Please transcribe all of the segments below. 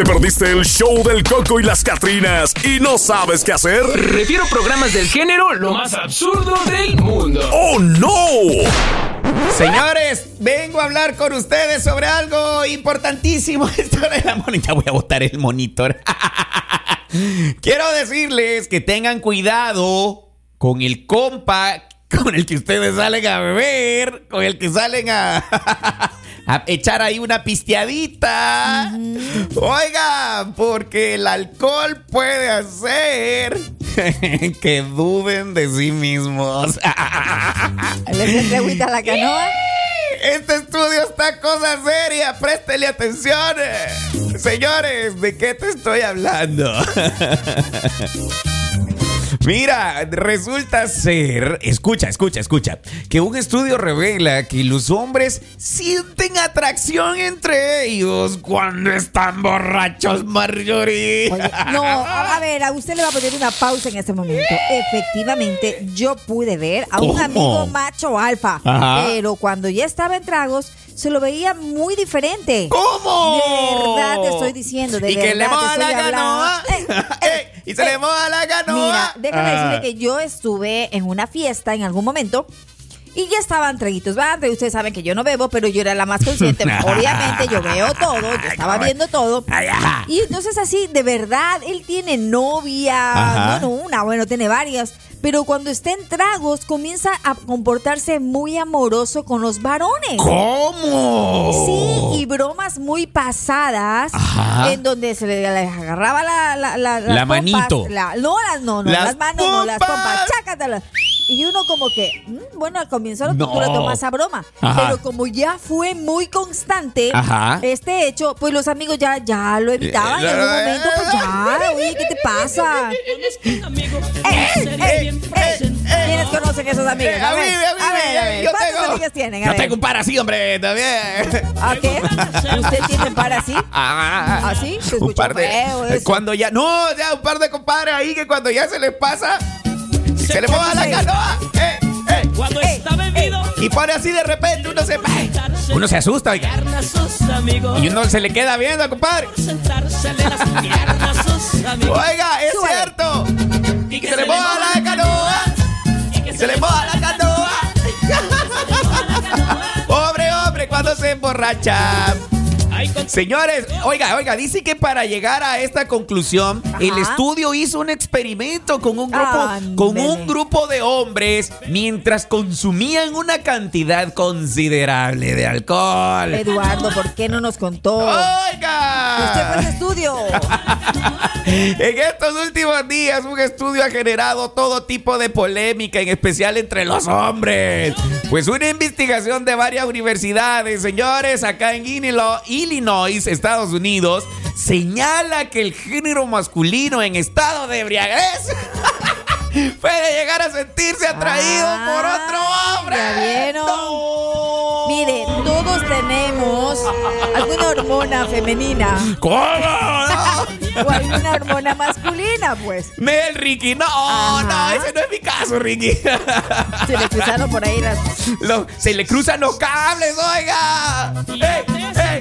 ¿Te perdiste el show del Coco y las Catrinas y no sabes qué hacer? Refiero programas del género lo más absurdo del mundo. ¡Oh, no! Señores, vengo a hablar con ustedes sobre algo importantísimo. Esto de la monita. Voy a botar el monitor. Quiero decirles que tengan cuidado con el compa con el que ustedes salen a beber, con el que salen a, a echar ahí una pisteadita. Oiga, porque el alcohol puede hacer que duden de sí mismos. ¿Le agüita a la canoa? Este estudio está cosa seria, préstele atención. Señores, ¿de qué te estoy hablando? Mira, resulta ser, escucha, escucha, escucha, que un estudio revela que los hombres sienten atracción entre ellos cuando están borrachos, Marjorie. Oye, no, a ver, a usted le va a poner una pausa en este momento. Efectivamente, yo pude ver a un ¿Cómo? amigo macho alfa, Ajá. pero cuando ya estaba en tragos, se lo veía muy diferente. ¿Cómo? De verdad te estoy diciendo, de y que le verdad moja la canoa. Eh, eh, Eh, y se le moja la canoa. Mira, déjame Ah. decirle que yo estuve en una fiesta en algún momento. Y ya estaban traguitos. Ustedes saben que yo no bebo, pero yo era la más consciente. Obviamente, yo veo todo, yo estaba viendo todo. Y entonces así, de verdad, él tiene novia, Ajá. no, no una, bueno, tiene varias. Pero cuando está en tragos, comienza a comportarse muy amoroso con los varones. ¿Cómo? Sí, y bromas muy pasadas Ajá. en donde se le, le agarraba la, la, la, las La pompas, manito. la- no, las, no, no, Las las, manos, no, las pompas, chácatelas. Y uno como que, mm, bueno, al comienzo lo- No. tú lo tomas a broma, Ajá. pero como ya fue muy constante Ajá. este hecho, pues los amigos ya, ya lo evitaban. En algún momento, pues ya, oye, ¿qué te pasa? Eh, eh, eh, ¿Quiénes conocen esos amigos? A mí, a mí, a ver, a ver, yo ¿cuántas tengo- amigas tienen? Yo ver. tengo un par así, hombre, también. ¿A qué? ¿Usted tiene un par así? Ah, ¿Ah, sí? Se un par de. feo eso. Cuando ya. No, ya un par de compadres ahí que cuando ya se les pasa. Se, les moja la canoa. Eh, eh. Cuando está bebido, Y pone así de repente, uno se. Uno se asusta, oiga. Y uno se le queda viendo, compadre. Oiga, es Súbale. cierto. Y Que se le moja la canoa. y que Se le moja la canoa. Pobre hombre, cuando se emborracha. Señores, oiga, oiga, dice que para llegar a esta conclusión, Ajá. el estudio hizo un experimento con un grupo, con un grupo de hombres mientras consumían una cantidad considerable de alcohol. Eduardo, ¿por qué no nos contó? Usted fue Oiga, ese estudio. en estos últimos días un estudio ha generado todo tipo de polémica, en especial entre los hombres. Pues una investigación de varias universidades, señores, acá en Illinois, Illinois, Estados Unidos, señala que el género masculino en estado de embriaguez puede llegar a sentirse atraído Ah, por otro hombre. ya vieron. No. Mire, todos tenemos alguna hormona femenina ¿Cómo? No. O alguna hormona masculina, pues. Nel, Ricky, no, Ajá. no, ese no es mi caso, Ricky. Se le cruzaron por ahí las. Lo- se le cruzan los cables, oiga. ¡Ey,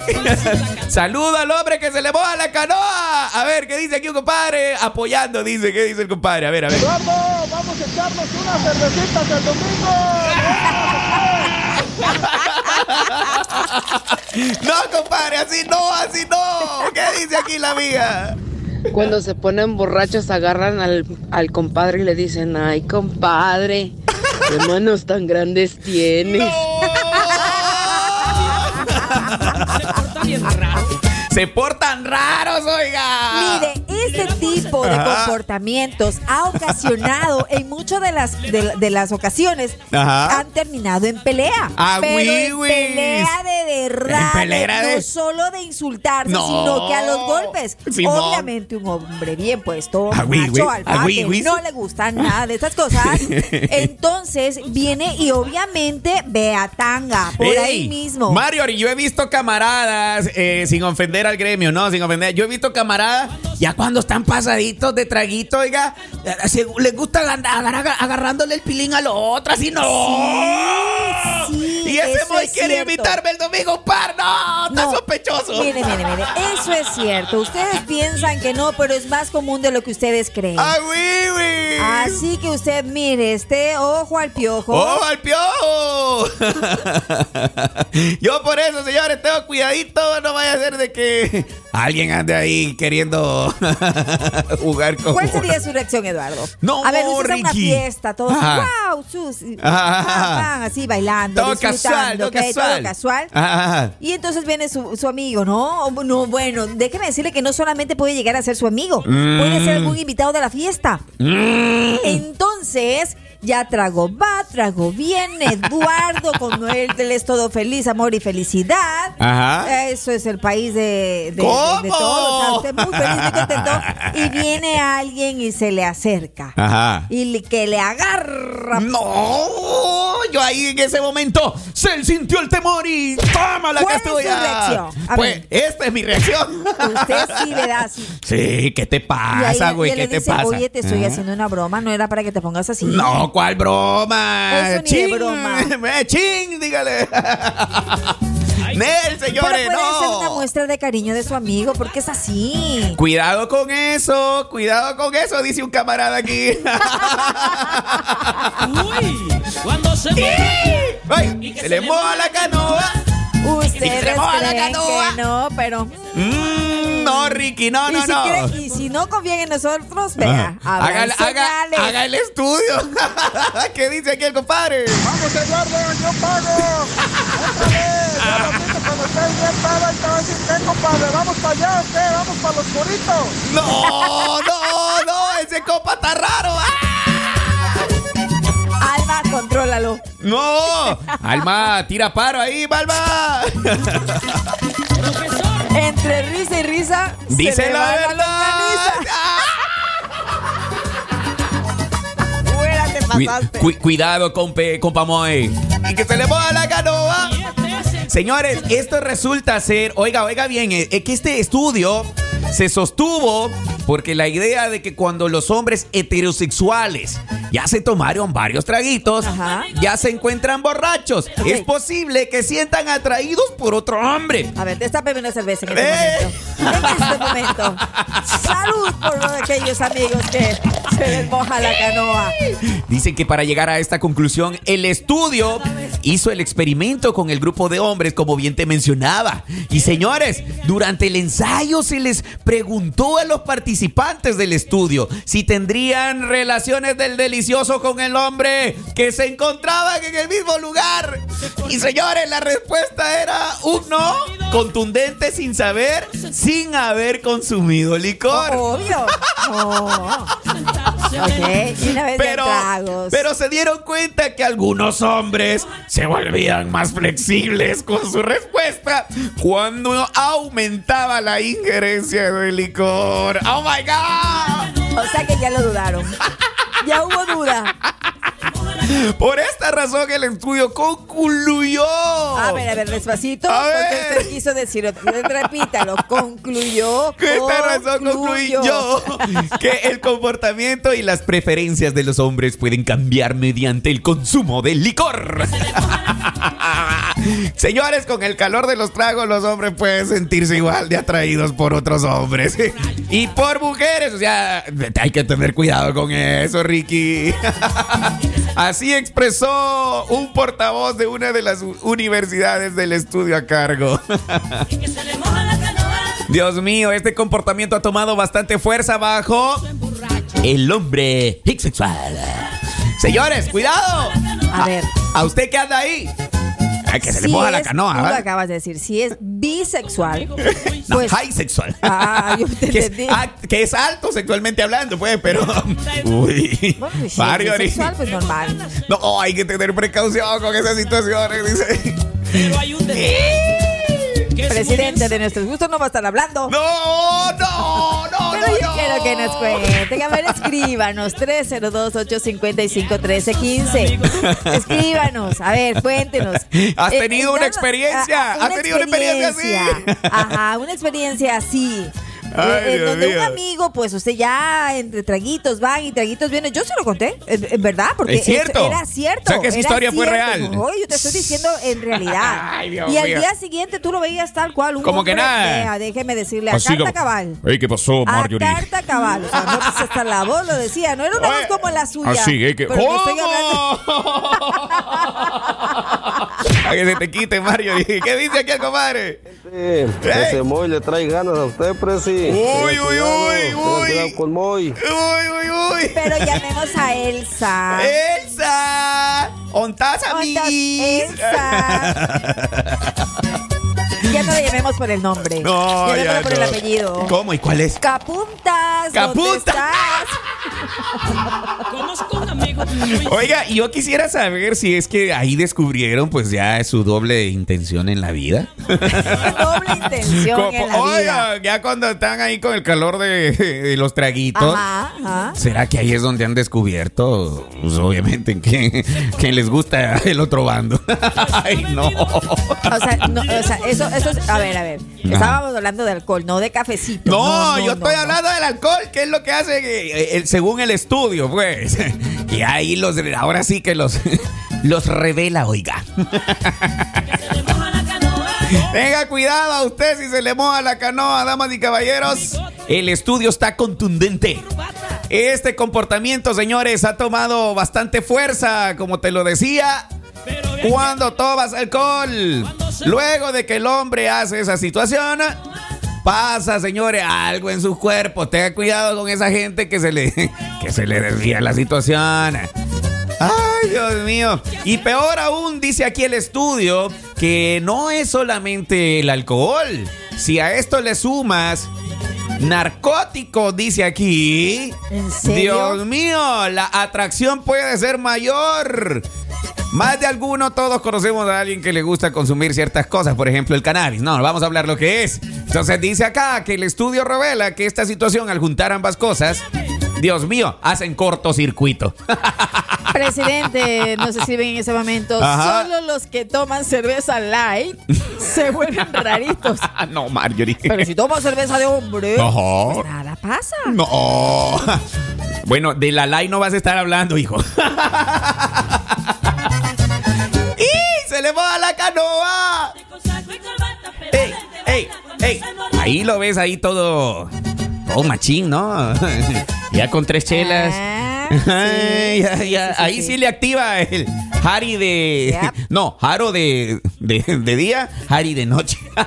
ey! Saluda al hombre que se le moja la canoa. A ver, ¿qué dice aquí un compadre? Apoyando, dice, ¿qué dice el compadre? A ver, a ver. Vamos, vamos a echarnos unas cervecitas el domingo. No, compadre, así no, así no. ¿Qué dice aquí la amiga? Cuando se ponen borrachos agarran al, al compadre y le dicen, ay compadre, qué manos tan grandes tienes. se porta bien raro. Se portan raros, oiga. Mire, tipo de Ajá. comportamientos ha ocasionado en muchas de las, de, de las ocasiones Ajá. han terminado en pelea. Ah, pero pelea de verdad. En pelea de- No solo de insultarse, No. sino que a los golpes. Simón. Obviamente un hombre bien puesto, Ah, macho güey. alfa, Ah, no le gustan nada de estas cosas. Entonces viene y obviamente ve a tanga por ahí mismo. Mario, yo he visto camaradas, eh, sin ofender al gremio, no, sin ofender. Yo he visto camaradas, ya cuando están pasaditos de traguito, oiga, les gusta agar- agar- agar- agarrándole el pilín a lo otro, así no. sí. Y ese es quiere cierto. invitarme el domingo, par. No, está No. sospechoso. Mire, mire, mire, eso es cierto. Ustedes piensan que no, pero es más común de lo que ustedes creen. ¡Ah, oui, oui! Así que usted mire, este ojo al piojo. ¡Oh, al piojo! Yo por eso, señores, tengo cuidadito. No vaya a ser de que alguien ande ahí queriendo jugar con. ¿Cuál sería su reacción, Eduardo? No, a ver, usted una fiesta, todos, Ajá. wow, Susi, Ajá. Así bailando, Todo casual, casual. todo casual. Ajá. Y entonces viene su, su amigo, ¿no? No, bueno, déjeme decirle que no solamente puede llegar a ser su amigo, puede ser algún invitado de la fiesta. Entonces, ya trago va, trago bien, Eduardo, con él, él es todo feliz, amor y felicidad. Ajá. Eso es el país de, de, de- ¿Cómo? de todos. O sea, usted muy feliz, muy contento. Y viene alguien y se le acerca. Ajá. Y que le agarra. No, yo ahí en ese momento se sintió el temor y toma la ¿Cuál es reacción? A Pues ver. esta es mi reacción. Usted sí le da así. Sí, ¿qué te Y pasa, güey? y ¿Qué le te dice, pasa? oye, te estoy Ah. haciendo una broma, no era para que te pongas así. No, ¿cuál broma? Eso ni de broma. Eh, Ching, dígale. Nel, Pero señores, puede ser una no. muestra de cariño de su amigo, porque es así. Cuidado con eso, cuidado con eso, dice un camarada aquí. Uy, cuando se moja. Ay, se le moja la canoa. Ustedes creen que no, pero... Mm, no, Ricky, no, y, no, si no. creen- y si no confían en nosotros, vea, Haga, haga, haga el estudio. ¿Qué dice aquí el compadre? Vamos, Eduardo, yo pago. Otra vez. Ya repito, cuando estés bien pedo, y te va a decir, ¿qué, compadre? ¿Vamos para allá qué? ¿Vamos para los curitos? No, no, no, ese copa está raro. ¡Ah! Contrólalo. No, Alma, tira paro ahí. Profesor, Entre risa y risa, se Dice le la verdad. Fuera, te pasaste. cu- cuidado, compe, compa Moy. Y que se le moja la canoa. es Señores, esto resulta ser, oiga, oiga bien, eh, eh, que este estudio se sostuvo porque la idea de que cuando los hombres heterosexuales ya se tomaron varios traguitos, Ajá. ya se encuentran borrachos, es posible que sientan atraídos por otro hombre. A ver, destape una cerveza en este ¡Eh! momento. En este momento. Salud por de aquellos amigos que se les moja la canoa. Dicen que para llegar a esta conclusión, el estudio hizo el experimento con el grupo de hombres, como bien te mencionaba. Y señores, durante el ensayo se les preguntó a los participantes del estudio si tendrían relaciones del delicioso con el hombre que se encontraban en el mismo lugar. Y señores, la respuesta era un no contundente sin saber, sin haber consumido licor. Obvio. Oh. Ok, y una vez de Pero, tragos. pero se dieron cuenta que algunos hombres se volvían más flexibles con su respuesta cuando aumentaba la injerencia de licor. ¡Oh my God! O sea que ya lo dudaron. Ya hubo duda. Por esta razón el estudio concluyó. A ver, a ver, despacito. A ver. usted quiso decir, repítalo, concluyó. Que esta razón concluyó que el comportamiento y las preferencias de los hombres pueden cambiar mediante el consumo del licor. Señores, con el calor de los tragos, los hombres pueden sentirse igual de atraídos por otros hombres. Y por mujeres, o sea, hay que tener cuidado con eso, Ricky. Así expresó un portavoz de una de las universidades del estudio a cargo. Dios mío, este comportamiento ha tomado bastante fuerza bajo el hombre sexual. Señores, cuidado. A ver. A usted que anda ahí. Ay, que se le si moja la es- canoa. Tú lo acabas de decir. Si es bisexual, No, pues. high sexual. Ah, yo te que, es, entendí. ah, que es alto sexualmente hablando, pues, pero. Uy. Bueno, pues, si Mario, es bisexual, pues normal. No, hay que tener precaución con esas situaciones, dice. Pero hay un es Presidente de nuestros gustos no va a estar hablando. No, no, no, Pero no, yo no. quiero que nos cuenten. A ver, escríbanos. 302-855-1315. Escríbanos. A ver, cuéntenos. ¿Has tenido una experiencia? ¿Has tenido una experiencia así? Ajá, una experiencia así. Ay, Eh, en Dios donde un amigo, pues usted ya entre traguitos van y traguitos vienen. Yo se lo conté, en, verdad, porque Es cierto. era cierto. O sea, que esa historia fue real. No, yo te estoy diciendo en realidad. Ay, Dios y al mío. día siguiente tú lo veías tal cual. Un Como que nada. vea, déjeme decirle, a Así carta como- cabal. Ey, ¿qué pasó, A Marjorie? carta cabal. O sea, no, pues hasta la voz lo decía. No era una Oye, voz como la suya. Así, ¿eh? Que... pero estoy hablando- A que se te quite, Mario. ¿Qué dice aquí el compadre? Ese Moy le trae ganas a usted, Presi. Uy, uy, uy, uy. con Moy. Uy, uy, uy. Pero llamemos a Elsa. Elsa. ¿Ontás, Ondas, amiguis? Elsa. No le llamemos por el nombre. No, ya por el apellido. ¿Cómo? ¿Y cuál es? Capuntas. ¿dónde Capuntas. Conozco un amigo. Oiga, yo quisiera saber si es que ahí descubrieron pues ya su doble intención en la vida. Doble intención Como- en la vida. oiga, ya cuando están ahí con el calor de, de los traguitos. Ajá, ajá. ¿Será que ahí es donde han descubierto, pues obviamente, que, que les gusta el otro bando? Ay, no. O sea, no, o sea, eso, eso es, a ver, a ver. Estábamos hablando de alcohol, no de cafecito. No, yo no, estoy hablando del alcohol, que es lo que hace, eh, eh, según el estudio, pues. Y ahí los, ahora sí que los, los revela, oiga. Tenga cuidado a usted si se le moja la canoa, damas y caballeros. El estudio está contundente. Este comportamiento, señores, ha tomado bastante fuerza, como te lo decía. Cuando tomas alcohol, luego de que el hombre hace esa situación, pasa, señores, algo en su cuerpo. Tenga cuidado con esa gente que se le, que se le desvía la situación. Ay, Dios mío. Y peor aún, dice aquí el estudio, que no es solamente el alcohol. Si a esto le sumas narcóticos, dice aquí. ¿En serio? Dios mío, la atracción puede ser mayor. Más de alguno, todos conocemos a alguien que le gusta consumir ciertas cosas, por ejemplo el cannabis. No, vamos a hablar lo que es. Entonces dice acá que el estudio revela que esta situación al juntar ambas cosas, Dios mío, hacen cortocircuito. Presidente, no se sirven en ese momento. Ajá. Solo los que toman cerveza light se vuelven raritos. No, Marjorie. Pero si toman cerveza de hombre, pues nada pasa. No. Bueno, de la ley no vas a estar hablando, hijo. Ahí lo ves ahí todo. Todo machín, ¿no? ya con tres chelas. Ah, Ay, sí, ya, sí, ya. sí, sí, Ahí sí. sí le activa el Harry de. Yep. No, Haro de, de, de día, Harry de noche.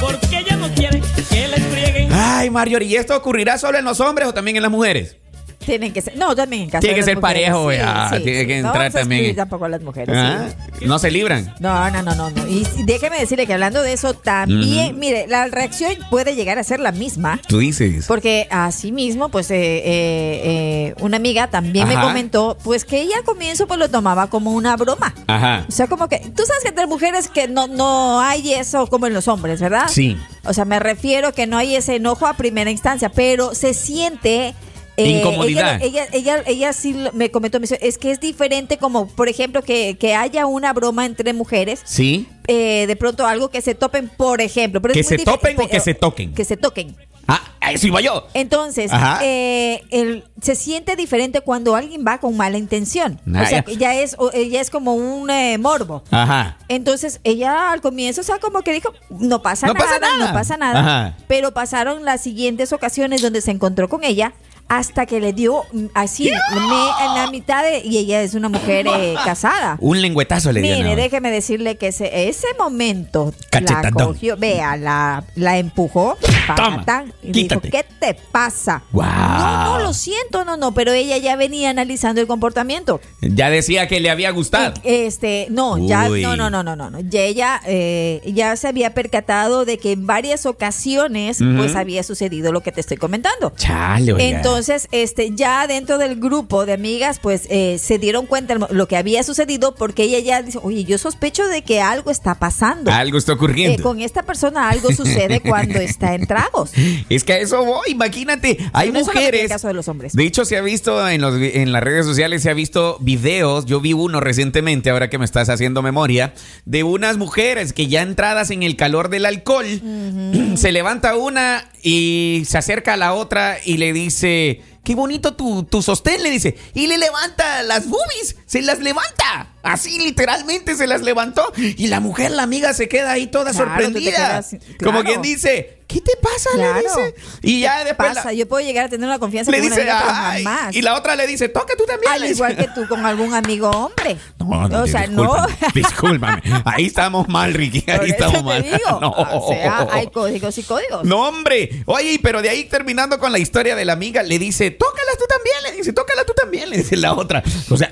Porque ella no quiere que frieguen. Ay, Marjorie, ¿y esto ocurrirá solo en los hombres o también en las mujeres? Tienen que ser, no, también en casa. Tiene que ser mujeres. parejo, ya, tiene que No entrar vamos a también. tampoco a las mujeres. ¿Ah? sí. No se libran. No, no, no, no, no. Y déjeme decirle que hablando de eso también, mire, la reacción puede llegar a ser la misma. Tú dices. Porque así mismo, pues, eh, eh, eh, una amiga también me comentó, pues, que ella al comienzo pues lo tomaba como una broma. Ajá. O sea, como que, tú sabes que entre mujeres que no, no hay eso como en los hombres, ¿verdad? Sí. O sea, me refiero que no hay ese enojo a primera instancia, pero se siente... eh, Incomodidad. Ella, ella, ella, ella sí me comentó, me dice, es que es diferente como, por ejemplo, que, que haya una broma entre mujeres, Sí. eh, de pronto algo que se topen, por ejemplo. Pero ¿Que se topen o que se toquen? Que se toquen. Ah, eso iba yo. Entonces, eh, el- se siente diferente cuando alguien va con mala intención. Ah, o sea, ya. que ya es, es como un eh, morbo. Ajá. Entonces, ella al comienzo, o sea, como que dijo, no pasa, No nada, pasa nada. no pasa nada. Ajá. Pero pasaron las siguientes ocasiones donde se encontró con ella hasta que le dio mm, así, me- en la mitad de, y ella es una mujer eh, casada. Un lengüetazo le dieron. Mire, déjeme decirle que ese, ese momento la cogió, vea, la, la empujó, Toma, y quítate. dijo, ¿qué te pasa? Guau. No, no, lo siento, no, no, pero ella ya venía analizando el comportamiento. Ya decía que le había gustado. Este, no, ya, no, no, no, no, no, no. Ya ella eh, ya se había percatado de que en varias ocasiones, pues había sucedido lo que te estoy comentando. Chale, oiga. Entonces, este, ya dentro del grupo de amigas, pues eh, se dieron cuenta lo que había sucedido porque ella ya dice, oye, yo sospecho de que algo está pasando. Algo está Eh, ocurriendo. con esta persona algo sucede cuando está en tragos. Es que a eso voy, imagínate, hay No es mujeres. el caso de los hombres. De hecho, se ha visto en, los, en las redes sociales, se ha visto videos, yo vi uno recientemente, ahora que me estás haciendo memoria, de unas mujeres que ya entradas en el calor del alcohol, se levanta una y se acerca a la otra y le dice, qué bonito tu, tu sostén, le dice, y le levanta las boobies, se las levanta. Así literalmente se las levantó. Y la mujer, la amiga, se queda ahí toda Claro, sorprendida. quedas- Como quien dice, ¿qué te pasa? Claro. Le dice. Y ya ¿Qué después pasa? la- Yo puedo llegar a tener una confianza le con una dice, amiga, "Ay", jamás. y la otra le dice, toca tú también. Al igual que tú con algún amigo hombre. No, no, o sea, no. discúlpame. Ahí estamos mal, Ricky. Por Ahí eso estamos te mal. digo. No. O sea, hay códigos y códigos. No, hombre. Oye, pero de ahí terminando con la historia de la amiga, le dice, tócalas tú también. Le dice, tócala tú también. Le dice la otra. O sea,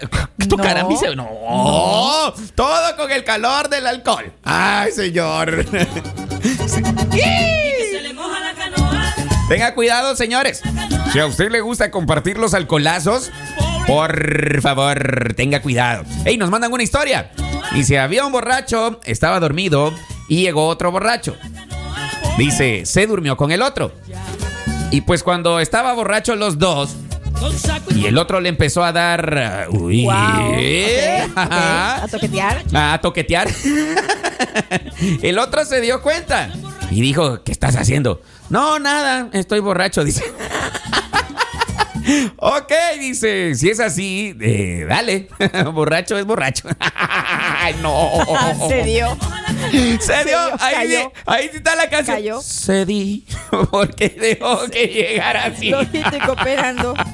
tocar a mí se. No. Todo con el calor del alcohol. Ay, señor. Se le moja la canoa. Tenga cuidado, señores. Si a usted le gusta compartir los alcoholazos, por favor, tenga cuidado. Ey, nos mandan una historia. Dice, había un borracho, estaba dormido y llegó otro borracho. Dice, se durmió con el otro. Y pues cuando estaba borracho los dos y el otro le empezó a dar... uh, Uy. Wow. A toquetear. A toquetear. El otro se dio cuenta y dijo, ¿qué estás haciendo? No, nada, estoy borracho, dice. ok, dice, si es así, eh, dale, borracho es borracho. Ay, no. Se dio. Se dio, dio, ahí, cayó. ahí sí está la canción. Cayó. Se di, porque dejó que llegara así. Lojito y cooperando.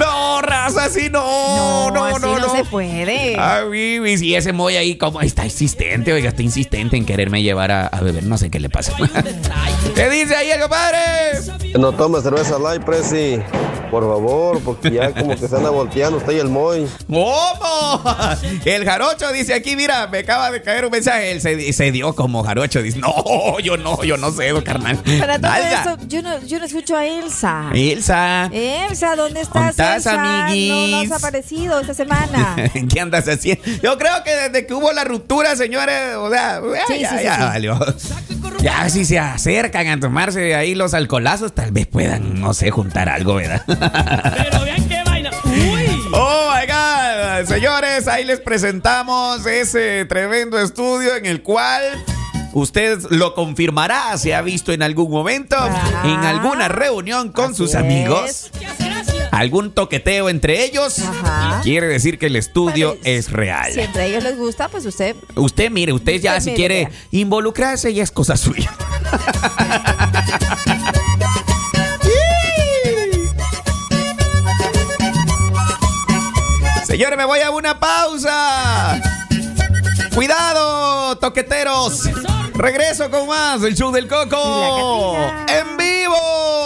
No, raza, así no, no, así no, no. se puede. Ay, y ese Moy ahí como está insistente, oiga, está insistente en quererme llevar a, a beber, no sé qué le pasa. ¿Qué dice ahí el compadre? No tome cerveza light, Presi. Por favor, porque ya como que se anda volteando usted y el Moy. ¿Cómo? El jarocho dice aquí, mira, me acaba de caer un mensaje, él se, se dio como jarocho, dice, no, yo no, yo no sé, carnal. Para todo eso, yo no, yo no escucho a Elsa. Elsa, Elsa, ¿dónde estás, ¿Dónde estás, Elsa? No, no amiguis? has aparecido esta semana. ¿qué andas haciendo? Yo creo que desde que hubo la ruptura, señores, o sea, Sí, ya, sí, sí, ya sí. valió. Ya si se acercan a tomarse ahí los alcoholazos, tal vez puedan, no sé, juntar algo, ¿verdad? Pero vean qué vaina. Uy. Oh my God, señores, ahí les presentamos ese tremendo estudio en el cual usted lo confirmará, se ha visto en algún momento, Ah, en alguna reunión con sus es. Algún toqueteo entre ellos. Ajá. Quiere decir que el estudio Pues, es real. Si entre ellos les gusta, pues usted. Usted mire, usted ya si quiere involucrarse ya es cosa suya. Señores, me voy a una pausa. Cuidado, toqueteros. Regreso con más del show del Coco. Y. En vivo.